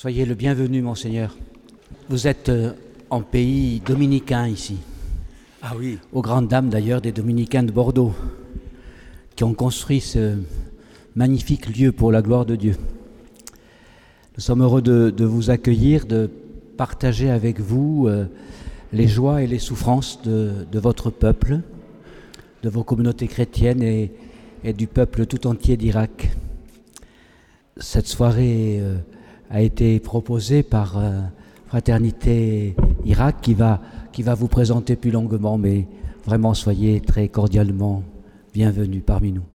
Soyez le bienvenu, monseigneur. Vous êtes euh, en pays dominicain ici. Ah oui. Aux grandes dames d'ailleurs des dominicains de Bordeaux, qui ont construit ce magnifique lieu pour la gloire de Dieu. Nous sommes heureux de, de vous accueillir, de partager avec vous euh, les joies et les souffrances de, de, votre peuple, de vos communautés chrétiennes et, et du peuple tout entier d'Irak. Cette soirée euh, a été proposée par euh, Fraternité Irak qui va, qui va vous présenter plus longuement, mais vraiment soyez très cordialement bienvenus parmi nous.